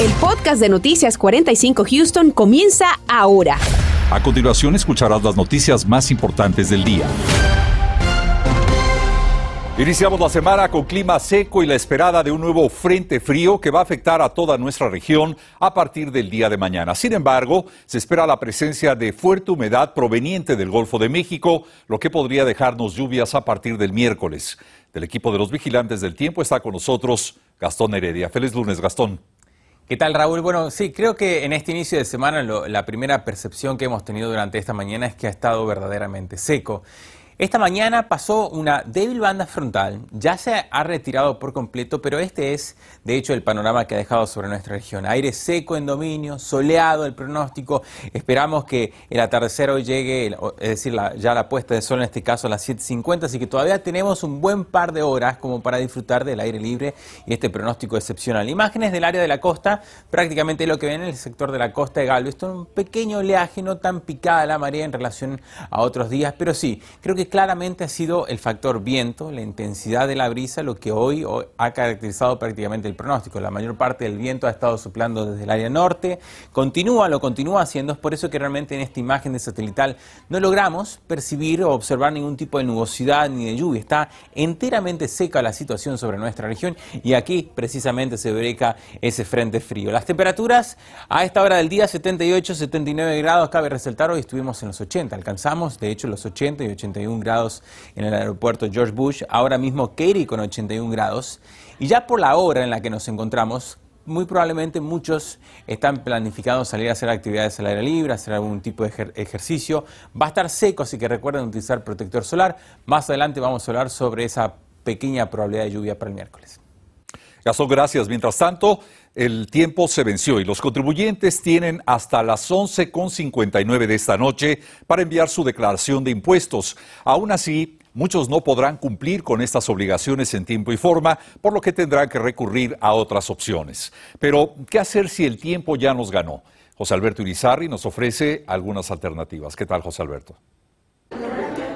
El podcast de Noticias 45 Houston comienza ahora. A continuación escucharás las noticias más importantes del día. Iniciamos la semana con clima seco y la esperada de un nuevo frente frío que va a afectar a toda nuestra región a partir del día de mañana. Sin embargo, se espera la presencia de fuerte humedad proveniente del Golfo de México, lo que podría dejarnos lluvias a partir del miércoles. Del equipo de los vigilantes del tiempo está con nosotros Gastón Heredia. Feliz lunes, Gastón. ¿Qué tal, Raúl? Bueno, sí, creo que en este inicio de semana la primera percepción que hemos tenido durante esta mañana es que ha estado verdaderamente seco. Esta mañana pasó una débil banda frontal, ya se ha retirado por completo, pero este es de hecho el panorama que ha dejado sobre nuestra región. Aire seco en dominio, soleado el pronóstico, esperamos que el atardecer hoy llegue, es decir, ya la puesta de sol en este caso a las 7.50, así que todavía tenemos un buen par de horas como para disfrutar del aire libre y este pronóstico excepcional. Imágenes del área de la costa, prácticamente lo que ven en el sector de la costa de Galveston, un pequeño oleaje, no tan picada la marea en relación a otros días, pero sí, creo que claramente ha sido el factor viento, la intensidad de la brisa, lo que hoy, ha caracterizado prácticamente el pronóstico. La mayor parte del viento ha estado soplando desde el área norte, continúa, lo continúa haciendo, es por eso que realmente en esta imagen de satelital no logramos percibir o observar ningún tipo de nubosidad ni de lluvia. Está enteramente seca la situación sobre nuestra región y aquí precisamente se breca ese frente frío. Las temperaturas a esta hora del día 78, 79 grados, cabe resaltar, hoy estuvimos en los 80, alcanzamos de hecho los 80 y 81 grados en el aeropuerto George Bush, ahora mismo Katy con 81 grados. Y ya por la hora en la que nos encontramos, muy probablemente muchos están planificando salir a hacer actividades al aire libre, hacer algún tipo de ejercicio. Va a estar seco, así que recuerden utilizar protector solar. Más adelante vamos a hablar sobre esa pequeña probabilidad de lluvia para el miércoles. Gastón, gracias. Mientras tanto, el tiempo se venció y los contribuyentes tienen hasta las 11.59 de esta noche para enviar su declaración de impuestos. Aún así, muchos no podrán cumplir con estas obligaciones en tiempo y forma, por lo que tendrán que recurrir a otras opciones. Pero, ¿qué hacer si el tiempo ya nos ganó? José Alberto Irizarri nos ofrece algunas alternativas. ¿Qué tal, José Alberto?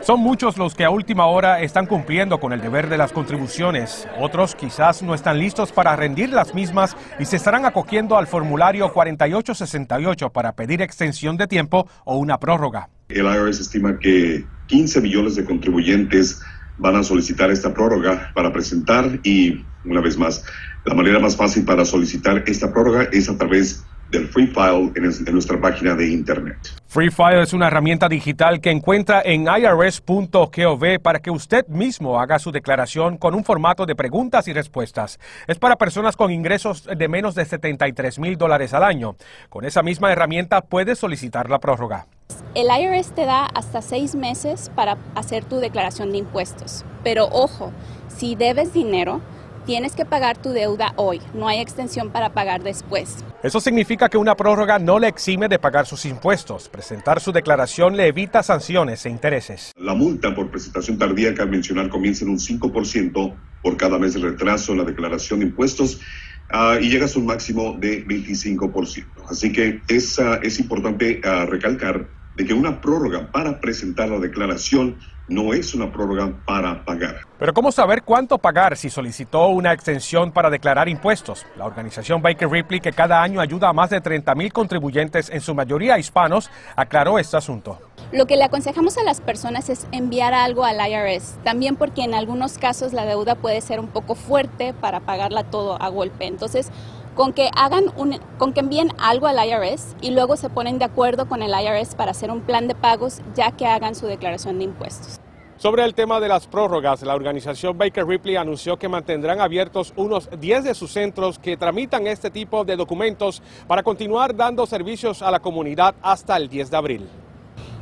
Son muchos los que a última hora están cumpliendo con el deber de las contribuciones. Otros quizás no están listos para rendir las mismas y se estarán acogiendo al formulario 4868 para pedir extensión de tiempo o una prórroga. El IRS estima que 15 millones de contribuyentes van a solicitar esta prórroga para presentar y, una vez más, la manera más fácil para solicitar esta prórroga es a través del Free File en, nuestra página de internet. Free File es una herramienta digital que encuentra en irs.gov para que usted mismo haga su declaración con un formato de preguntas y respuestas. Es para personas con ingresos de menos de 73 mil dólares al año. Con esa misma herramienta puedes solicitar la prórroga. El IRS te da hasta seis meses para hacer tu declaración de impuestos. Pero ojo, si debes dinero, tienes que pagar tu deuda hoy, no hay extensión para pagar después. Eso significa que una prórroga no le exime de pagar sus impuestos. Presentar su declaración le evita sanciones e intereses. La multa por presentación tardía que al mencionar comienza en un 5% por cada mes de retraso en la declaración de impuestos uh, y llega a un máximo de 25%. Así que es, uh, es importante uh, recalcar de que una prórroga para presentar la declaración no es una prórroga para pagar. Pero ¿cómo saber cuánto pagar si solicitó una extensión para declarar impuestos? La organización Baker Ripley, que cada año ayuda a más de 30 mil contribuyentes, en su mayoría hispanos, aclaró este asunto. Lo que le aconsejamos a las personas es enviar algo al IRS, también porque en algunos casos la deuda puede ser un poco fuerte para pagarla todo a golpe. Entonces, con que hagan con que envíen algo al IRS y luego se ponen de acuerdo con el IRS para hacer un plan de pagos ya que hagan su declaración de impuestos. Sobre el tema de las prórrogas, la organización Baker Ripley anunció que mantendrán abiertos unos 10 de sus centros que tramitan este tipo de documentos para continuar dando servicios a la comunidad hasta el 10 de abril.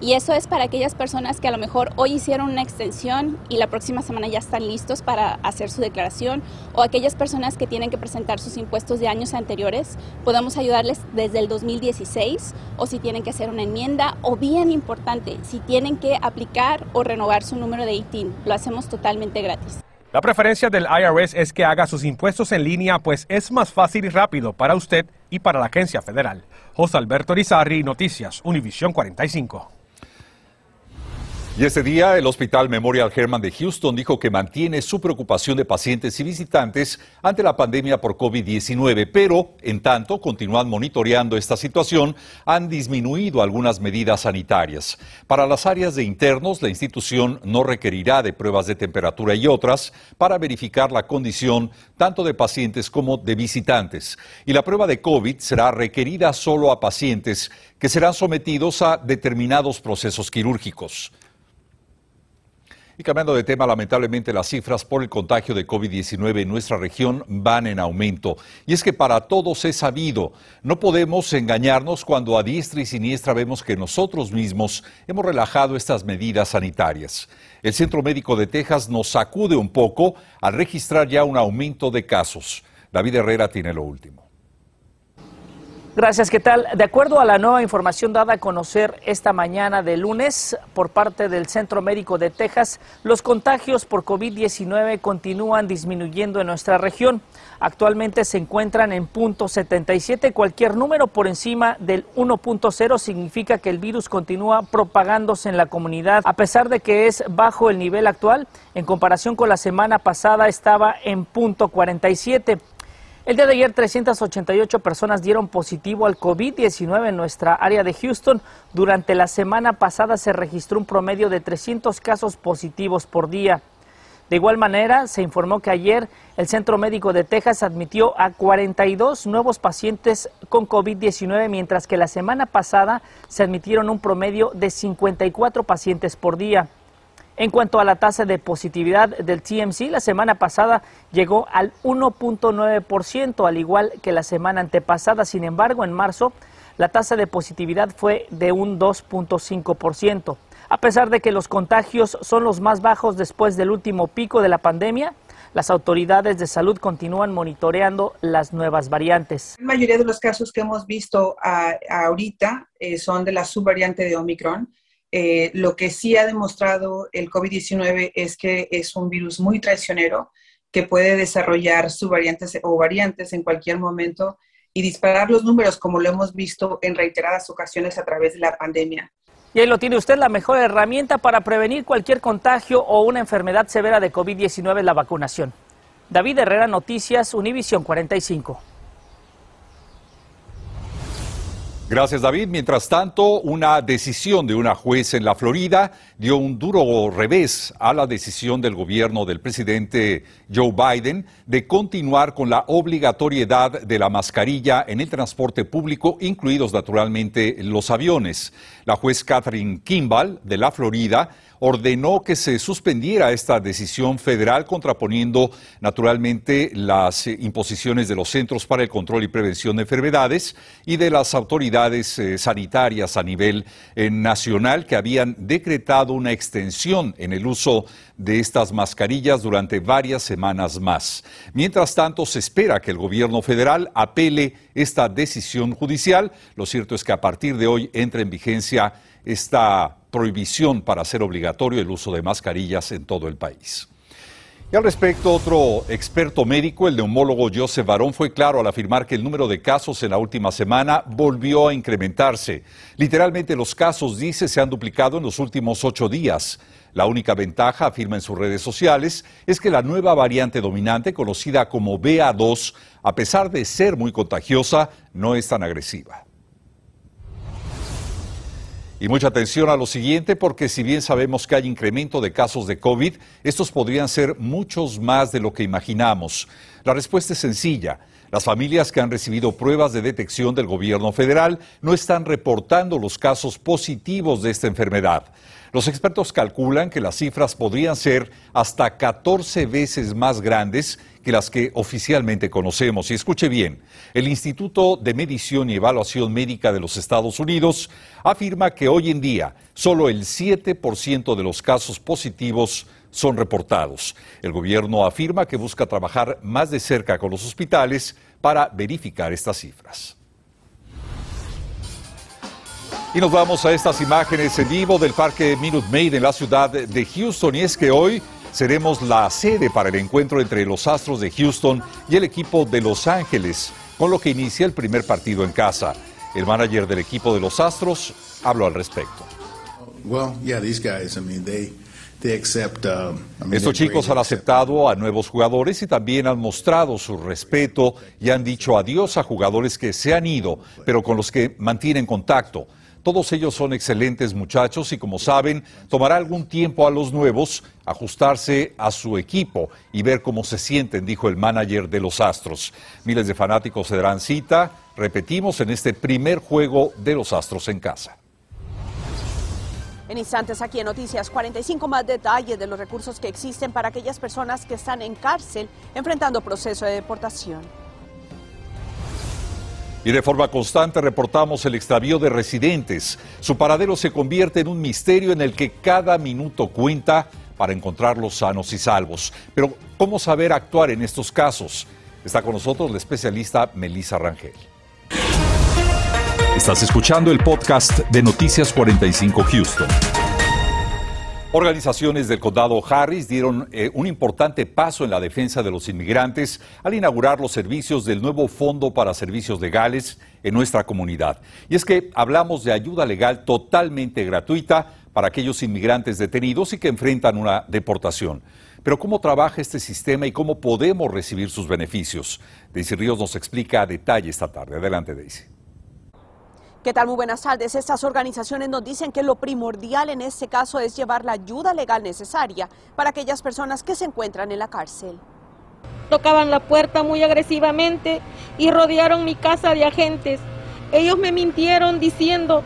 Y eso es para aquellas personas que a lo mejor hoy hicieron una extensión y la próxima semana ya están listos para hacer su declaración o aquellas personas que tienen que presentar sus impuestos de años anteriores. Podemos ayudarles desde el 2016 o si tienen que hacer una enmienda o bien importante, si tienen que aplicar o renovar su número de ITIN. Lo hacemos totalmente gratis. La preferencia del IRS es que haga sus impuestos en línea, pues es más fácil y rápido para usted y para la agencia federal. José Alberto Rizarri, Noticias, Univisión 45. Y ese día el Hospital Memorial Hermann de Houston dijo que mantiene su preocupación de pacientes y visitantes ante la pandemia por COVID-19, pero en tanto continúan monitoreando esta situación, han disminuido algunas medidas sanitarias. Para las áreas de internos, la institución no requerirá de pruebas de temperatura y otras para verificar la condición tanto de pacientes como de visitantes. Y la prueba de COVID será requerida solo a pacientes que serán sometidos a determinados procesos quirúrgicos. Y cambiando de tema, lamentablemente las cifras por el contagio de COVID-19 en nuestra región van en aumento. Y es que para todos es sabido, no podemos engañarnos cuando a diestra y siniestra vemos que nosotros mismos hemos relajado estas medidas sanitarias. El Centro Médico de Texas nos sacude un poco al registrar ya un aumento de casos. David Herrera tiene lo último. Gracias, ¿qué tal? De acuerdo a la nueva información dada a conocer esta mañana de lunes por parte del Centro Médico de Texas, los contagios por COVID-19 continúan disminuyendo en nuestra región. Actualmente se encuentran en punto 77. Cualquier número por encima del 1.0 significa que el virus continúa propagándose en la comunidad, a pesar de que es bajo el nivel actual. En comparación con la semana pasada estaba en punto 47. El día de ayer 388 personas dieron positivo al COVID-19 en nuestra área de Houston. Durante la semana pasada se registró un promedio de 300 casos positivos por día. De igual manera, se informó que ayer el Centro Médico de Texas admitió a 42 nuevos pacientes con COVID-19, mientras que la semana pasada se admitieron un promedio de 54 pacientes por día. En cuanto a la tasa de positividad del TMC, la semana pasada llegó al 1.9%, al igual que la semana antepasada. Sin embargo, en marzo, la tasa de positividad fue de un 2.5%. A pesar de que los contagios son los más bajos después del último pico de la pandemia, las autoridades de salud continúan monitoreando las nuevas variantes. La mayoría de los casos que hemos visto ahorita eh, son de la subvariante de Omicron eh, lo que sí ha demostrado el COVID-19 es que es un virus muy traicionero que puede desarrollar subvariantes o variantes en cualquier momento y disparar los números como lo hemos visto en reiteradas ocasiones a través de la pandemia. Y ahí lo tiene usted, la mejor herramienta para prevenir cualquier contagio o una enfermedad severa de COVID-19 es la vacunación. David Herrera, Noticias, Univisión 45. Gracias, David. Mientras tanto, una decisión de una juez en la Florida dio un duro revés a la decisión del gobierno del presidente Joe Biden de continuar con la obligatoriedad de la mascarilla en el transporte público, incluidos naturalmente los aviones. La juez Catherine Kimball de la Florida ordenó que se suspendiera esta decisión federal, contraponiendo naturalmente las imposiciones de los Centros para el Control y Prevención de Enfermedades y de las autoridades eh, sanitarias a nivel eh, nacional que habían decretado una extensión en el uso de estas mascarillas durante varias semanas más. Mientras tanto, se espera que el gobierno federal apele esta decisión judicial. Lo cierto es que a partir de hoy entra en vigencia esta prohibición para hacer obligatorio el uso de mascarillas en todo el país. Y al respecto, otro experto médico, el neumólogo Joseph Barón, fue claro al afirmar que el número de casos en la última semana volvió a incrementarse. Literalmente los casos, dice, se han duplicado en los últimos ocho días. La única ventaja, afirma en sus redes sociales, es que la nueva variante dominante, conocida como BA2, a pesar de ser muy contagiosa, no es tan agresiva. Y mucha atención a lo siguiente, porque si bien sabemos que hay incremento de casos de COVID, estos podrían ser muchos más de lo que imaginamos. La respuesta es sencilla. Las familias que han recibido pruebas de detección del gobierno federal no están reportando los casos positivos de esta enfermedad. Los expertos calculan que las cifras podrían ser hasta 14 veces más grandes que las que oficialmente conocemos. Y escuche bien, el Instituto de Medición y Evaluación Médica de los Estados Unidos afirma que hoy en día solo el 7% de los casos positivos son reportados. El gobierno afirma que busca trabajar más de cerca con los hospitales para verificar estas cifras. Y nos vamos a estas imágenes en vivo del Parque Minute Maid en la ciudad de Houston. Y es que hoy seremos la sede para el encuentro entre los Astros de Houston y el equipo de Los Ángeles, con lo que inicia el primer partido en casa. El manager del equipo de los Astros habló al respecto. Estos chicos han aceptado a nuevos jugadores y también han mostrado su respeto y han dicho adiós a jugadores que se han ido, pero con los que mantienen contacto. Todos ellos son excelentes muchachos y como saben, tomará algún tiempo a los nuevos ajustarse a su equipo y ver cómo se sienten, dijo el manager de los Astros. Miles de fanáticos se darán cita, repetimos, en este primer juego de los Astros en casa. En instantes aquí en Noticias 45 más detalles de los recursos que existen para aquellas personas que están en cárcel enfrentando proceso de deportación. Y de forma constante reportamos el extravío de residentes. Su paradero se convierte en un misterio en el que cada minuto cuenta para encontrarlos sanos y salvos. Pero, ¿cómo saber actuar en estos casos? Está con nosotros la especialista Melissa Rangel. Estás escuchando el podcast de Noticias 45 Houston. Organizaciones del condado Harris dieron eh, un importante paso en la defensa de los inmigrantes al inaugurar los servicios del nuevo Fondo para Servicios Legales en nuestra comunidad. Y es que hablamos de ayuda legal totalmente gratuita para aquellos inmigrantes detenidos y que enfrentan una deportación. Pero ¿cómo trabaja este sistema y cómo podemos recibir sus beneficios? Daisy Ríos nos explica a detalle esta tarde. Adelante, Daisy. ¿Qué tal? Muy buenas tardes. Estas organizaciones nos dicen que lo primordial en este caso es llevar la ayuda legal necesaria para aquellas personas que se encuentran en la cárcel. tocaban la puerta muy agresivamente y rodearon mi casa de agentes. Ellos me mintieron diciendo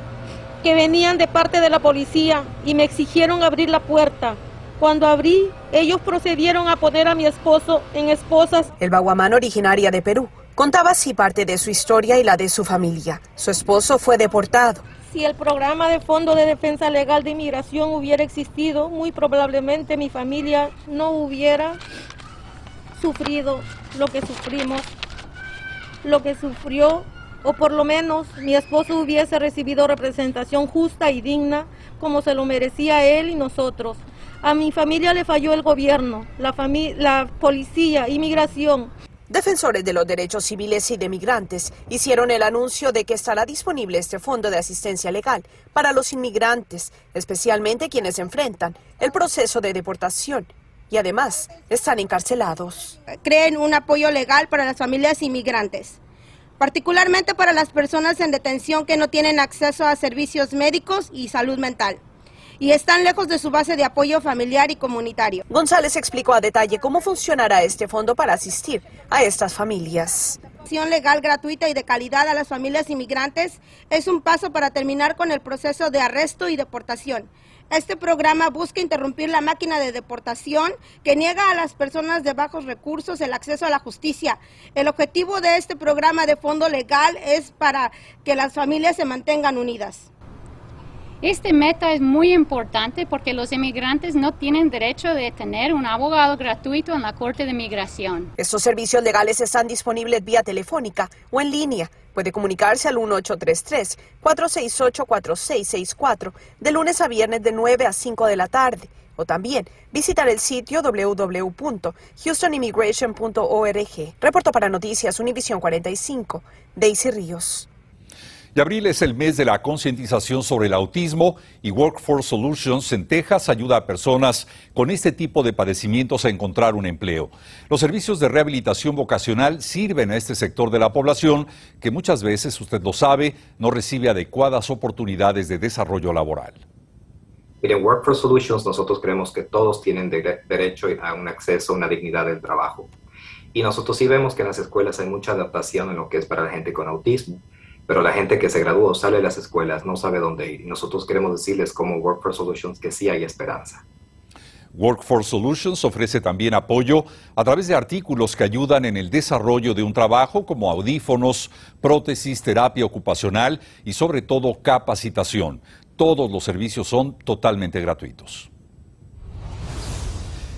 que venían de parte de la policía y me exigieron abrir la puerta. Cuando abrí, ellos procedieron a poner a mi esposo en esposas. El baguamán originaria de Perú contaba así parte de su historia y la de su familia. Su esposo fue deportado. Si el programa de Fondo de Defensa Legal de Inmigración hubiera existido, muy probablemente mi familia no hubiera sufrido lo que sufrimos, lo que sufrió, o por lo menos mi esposo hubiese recibido representación justa y digna como se lo merecía él y nosotros. A mi familia le falló el gobierno, la, la policía, inmigración, Defensores de los derechos civiles y de migrantes hicieron el anuncio de que estará disponible este fondo de asistencia legal para los inmigrantes, especialmente quienes enfrentan el proceso de deportación y además están encarcelados. creen un apoyo legal para las familias inmigrantes, particularmente para las personas en detención que no tienen acceso a servicios médicos y salud mental y están lejos de su base de apoyo familiar y comunitario. González explicó a detalle cómo funcionará este fondo para asistir a estas familias. Acción legal gratuita y de calidad a las familias inmigrantes es un paso para terminar con el proceso de arresto y deportación. Este programa busca interrumpir la máquina de deportación que niega a las personas de bajos recursos el acceso a la justicia. El objetivo de este programa de fondo legal es para que las familias se mantengan unidas. Este meta es muy importante porque los inmigrantes no tienen derecho de tener un abogado gratuito en la Corte de Migración. Estos servicios legales están disponibles vía telefónica o en línea. Puede comunicarse al 1833-468-4664 de lunes a viernes de 9 a 5 de la tarde. O también visitar el sitio www.houstonimmigration.org. Reporto para Noticias Univisión 45, Daisy Ríos. Y abril es el mes de la concientización sobre el autismo y Workforce Solutions en Texas ayuda a personas con este tipo de padecimientos a encontrar un empleo. Los servicios de rehabilitación vocacional sirven a este sector de la población que muchas veces, usted lo sabe, no recibe adecuadas oportunidades de desarrollo laboral. Miren, Workforce Solutions nosotros creemos que todos tienen de- derecho a un acceso a una dignidad del trabajo. Y nosotros sí vemos que en las escuelas hay mucha adaptación en lo que es para la gente con autismo, pero la gente que se graduó sale de las escuelas no sabe dónde ir. Y nosotros queremos decirles como Workforce Solutions que sí hay esperanza. Workforce Solutions ofrece también apoyo a través de artículos que ayudan en el desarrollo de un trabajo como audífonos, prótesis, terapia ocupacional y sobre todo capacitación. Todos los servicios son totalmente gratuitos.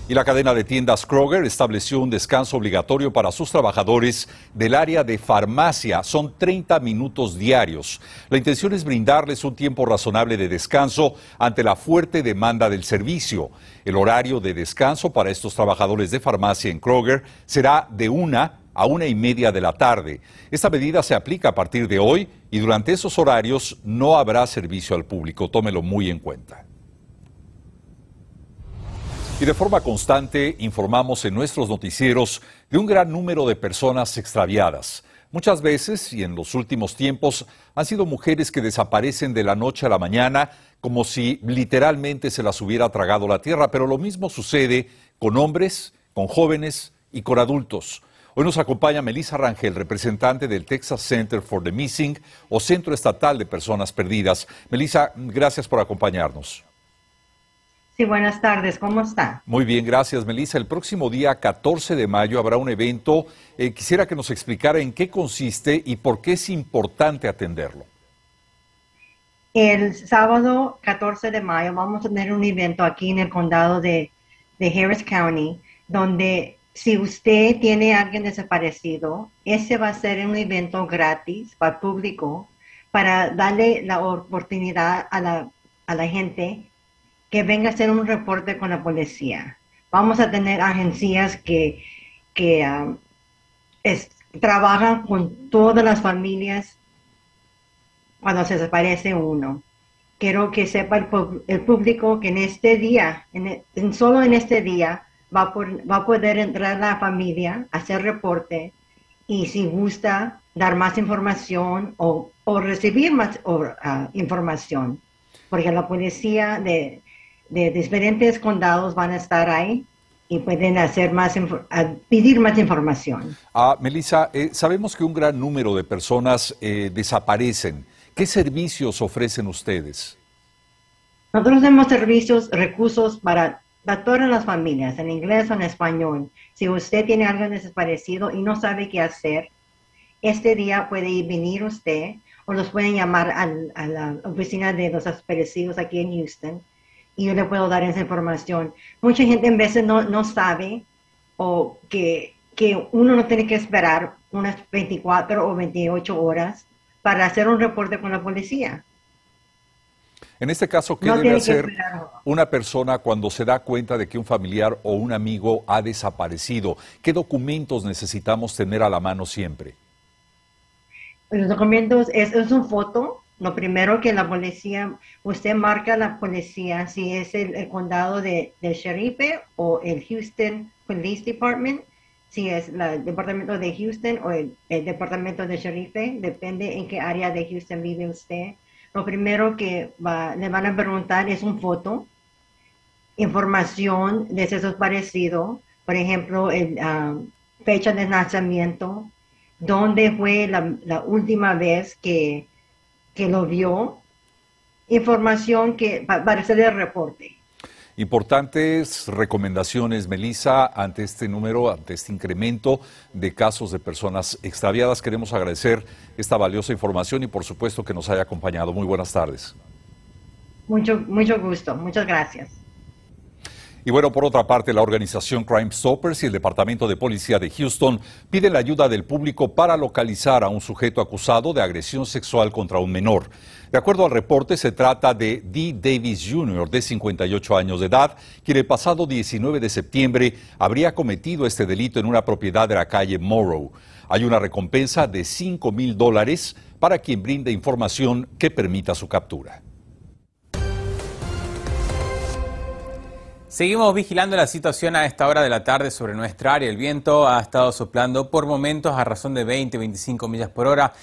Y la cadena de tiendas Kroger estableció un descanso obligatorio para sus trabajadores del área de farmacia. Son 30 minutos diarios. La intención es brindarles un tiempo razonable de descanso ante la fuerte demanda del servicio. El horario de descanso para estos trabajadores de farmacia en Kroger será de 1 a una y media de la tarde. Esta medida se aplica a partir de hoy y durante esos horarios no habrá servicio al público. Tómelo muy en cuenta. Y de forma constante informamos en nuestros noticieros de un gran número de personas extraviadas. Muchas veces y en los últimos tiempos han sido mujeres que desaparecen de la noche a la mañana como si literalmente se las hubiera tragado la tierra, pero lo mismo sucede con hombres, con jóvenes y con adultos. Hoy nos acompaña Melissa Rangel, representante del Texas Center for the Missing o Centro Estatal de Personas Perdidas. Melissa, gracias por acompañarnos. Sí, buenas tardes, ¿cómo está? Muy bien, gracias, Melissa. El próximo día 14 de mayo habrá un evento. Eh, quisiera que nos explicara en qué consiste y por qué es importante atenderlo. El sábado 14 de mayo vamos a tener un evento aquí en el condado de, de Harris County, donde si usted tiene a alguien desaparecido, ese va a ser un evento gratis para el público para darle la oportunidad a la, a la gente que venga a hacer un reporte con la policía. Vamos a tener agencias que, que um, trabajan con todas las familias cuando se desaparece uno. Quiero que sepa el, público que en este día, en, solo en este día, va, va a poder entrar la familia, hacer reporte y si gusta dar más información o, recibir más uh, información, porque la policía de, de diferentes condados van a estar ahí y pueden hacer más pedir más información. Ah, Melissa, eh, sabemos que un gran número de personas eh, desaparecen. ¿Qué servicios ofrecen ustedes? Nosotros tenemos servicios, recursos para, para todas las familias, en inglés o en español. Si usted tiene algo desaparecido y no sabe qué hacer, este día puede venir usted o los pueden llamar a la oficina de los desaparecidos aquí en Houston y yo le puedo dar esa información. Mucha gente en veces no, no sabe o que, que uno no tiene que esperar unas 24 o 28 horas para hacer un reporte con la policía. En este caso, ¿qué debe hacer una persona cuando se da cuenta de que un familiar o un amigo ha desaparecido? ¿Qué documentos necesitamos tener a la mano siempre? Los documentos es, es una foto lo primero que la policía, usted marca la policía si es el, condado de, de o el Houston Police Department, si es el departamento de Houston o el, departamento de Sherife, depende en qué área de Houston vive usted. Lo primero que le van a preguntar es un foto, información de esos parecido, por ejemplo, el, ah, fecha de nacimiento, dónde fue la, la última vez que que lo vio, información que para hacer el reporte. Importantes recomendaciones, Melissa, ante este número, ante este incremento de casos de personas extraviadas. Queremos agradecer esta valiosa información y por supuesto que nos haya acompañado. Muy buenas tardes. Mucho, mucho gusto. Muchas gracias. Y bueno, por otra parte, la organización Crime Stoppers y el Departamento de Policía de Houston piden la ayuda del público para localizar a un sujeto acusado de agresión sexual contra un menor. De acuerdo al reporte, se trata de Dee Davis Jr., de 58 años de edad, quien el pasado 19 de septiembre habría cometido este delito en una propiedad de la calle Morrow. Hay una recompensa de 5 mil dólares para quien brinde información que permita su captura. Seguimos vigilando la situación a esta hora de la tarde sobre nuestra área. El viento ha estado soplando por momentos a razón de 20-25 millas por hora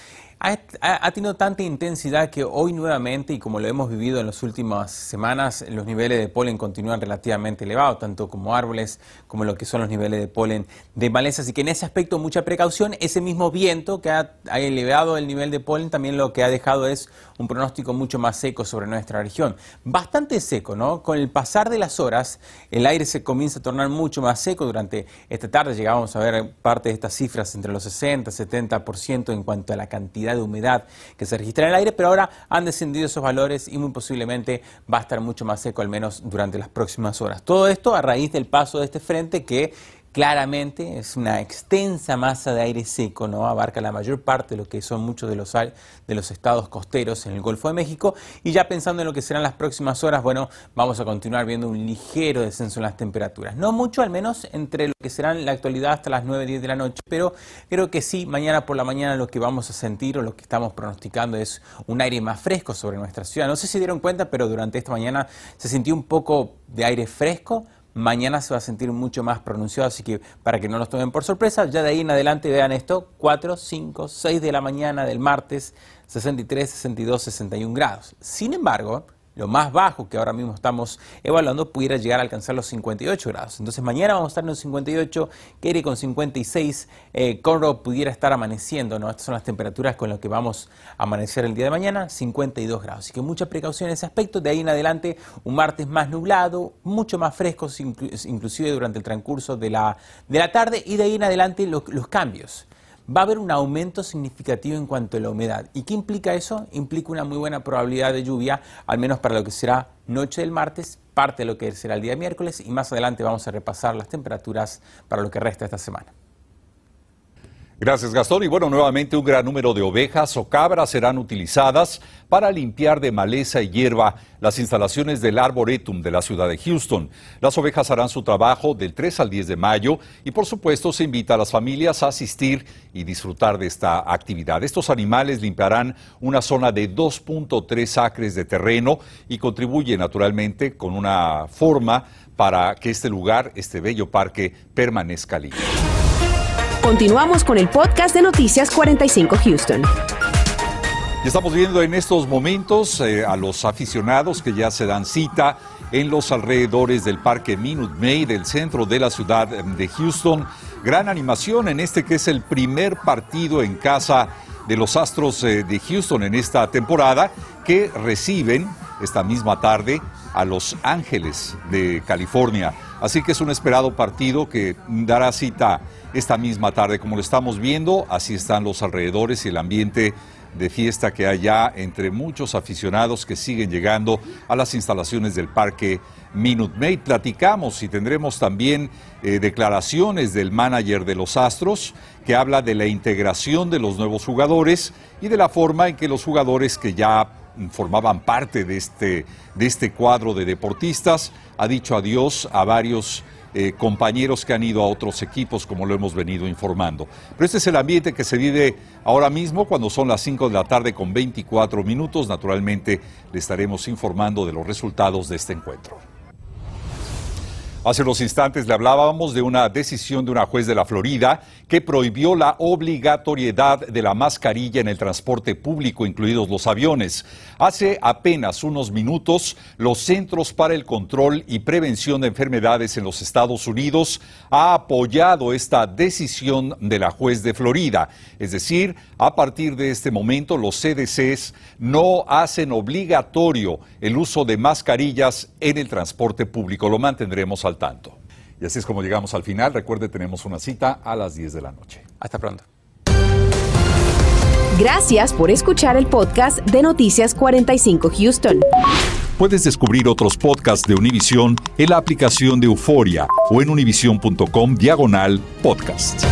ha, tenido tanta intensidad que hoy nuevamente, y como lo hemos vivido en las últimas semanas, los niveles de polen continúan relativamente elevados, tanto como árboles como lo que son los niveles de polen de maleza. Así que en ese aspecto mucha precaución. Ese mismo viento que ha, elevado el nivel de polen también lo que ha dejado es un pronóstico mucho más seco sobre nuestra región. Bastante seco, ¿no? Con el pasar de las horas, el aire se comienza a tornar mucho más seco. Durante esta tarde llegábamos a ver parte de estas cifras entre los 60 y 70% en cuanto a la cantidad de humedad que se registra en el aire, pero ahora han descendido esos valores y muy posiblemente va a estar mucho más seco, al menos durante las próximas horas. Todo esto a raíz del paso de este frente que claramente es una extensa masa de aire seco, ¿no? Abarca la mayor parte de lo que son muchos de los, de los estados costeros en el Golfo de México. Y ya pensando en lo que serán las próximas horas, bueno, vamos a continuar viendo un ligero descenso en las temperaturas. No mucho, al menos entre lo que serán la actualidad hasta las 9, 10 de la noche, pero creo que sí, mañana por la mañana lo que vamos a sentir o lo que estamos pronosticando es un aire más fresco sobre nuestra ciudad. No sé si dieron cuenta, pero durante esta mañana se sintió un poco de aire fresco mañana se va a sentir mucho más pronunciado, así que para que no nos tomen por sorpresa, ya de ahí en adelante vean esto, 4, 5, 6 de la mañana del martes, 63, 62, 61 grados. Sin embargo, lo más bajo que ahora mismo estamos evaluando pudiera llegar a alcanzar los 58 grados. Entonces mañana vamos a estar en los 58, Kerry con 56, eh, Conroe pudiera estar amaneciendo, ¿no? Estas son las temperaturas con las que vamos a amanecer el día de mañana, 52 grados. Así que mucha precaución en ese aspecto. De ahí en adelante, un martes más nublado, mucho más fresco, inclusive durante el transcurso de la, de la tarde, y de ahí en adelante los, los cambios va a haber un aumento significativo en cuanto a la humedad. ¿Y qué implica eso? Implica una muy buena probabilidad de lluvia, al menos para lo que será noche del martes, parte de lo que será el día miércoles y más adelante vamos a repasar las temperaturas para lo que resta esta semana. Gracias Gastón. Y bueno, nuevamente un gran número de ovejas o cabras serán utilizadas para limpiar de maleza y hierba las instalaciones del Arboretum de la ciudad de Houston. Las ovejas harán su trabajo del 3 al 10 de mayo y por supuesto se invita a las familias a asistir y disfrutar de esta actividad. Estos animales limpiarán una zona de 2.3 acres de terreno y contribuyen naturalmente con una forma para que este lugar, este bello parque, permanezca libre. Continuamos con el podcast de Noticias 45 Houston. Estamos viendo en estos momentos eh, a los aficionados que ya se dan cita en los alrededores del Parque Minute Maid, del centro de la ciudad de Houston. Gran animación en este que es el primer partido en casa de los Astros eh, de Houston en esta temporada que reciben esta misma tarde a Los Ángeles de California. Así que es un esperado partido que dará cita esta misma tarde. Como lo estamos viendo, así están los alrededores y el ambiente de fiesta que hay ya entre muchos aficionados que siguen llegando a las instalaciones del Parque Minute Maid. Platicamos y tendremos también eh, declaraciones del manager de los Astros que habla de la integración de los nuevos jugadores y de la forma en que los jugadores que ya formaban parte de este, de este cuadro de deportistas ha dicho adiós a varios eh, compañeros que han ido a otros equipos, como lo hemos venido informando. Pero este es el ambiente que se vive ahora mismo, cuando son las 5 de la tarde con 24 minutos. Naturalmente, le estaremos informando de los resultados de este encuentro. Hace unos instantes le hablábamos de una decisión de una juez de la Florida que prohibió la obligatoriedad de la mascarilla en el transporte público, incluidos los aviones. Hace apenas unos minutos, los Centros para el Control y Prevención de Enfermedades en los Estados Unidos ha apoyado esta decisión de la juez de Florida. Es decir, a partir de este momento, los CDCs no hacen obligatorio el uso de mascarillas en el transporte público. Lo mantendremos al tanto. Y así es como llegamos al final. Recuerde, tenemos una cita a las 10 de la noche. Hasta pronto. Gracias por escuchar el podcast de Noticias 45 Houston. Puedes descubrir otros podcasts de Univision en la aplicación de Euforia o en univision.com diagonal podcast.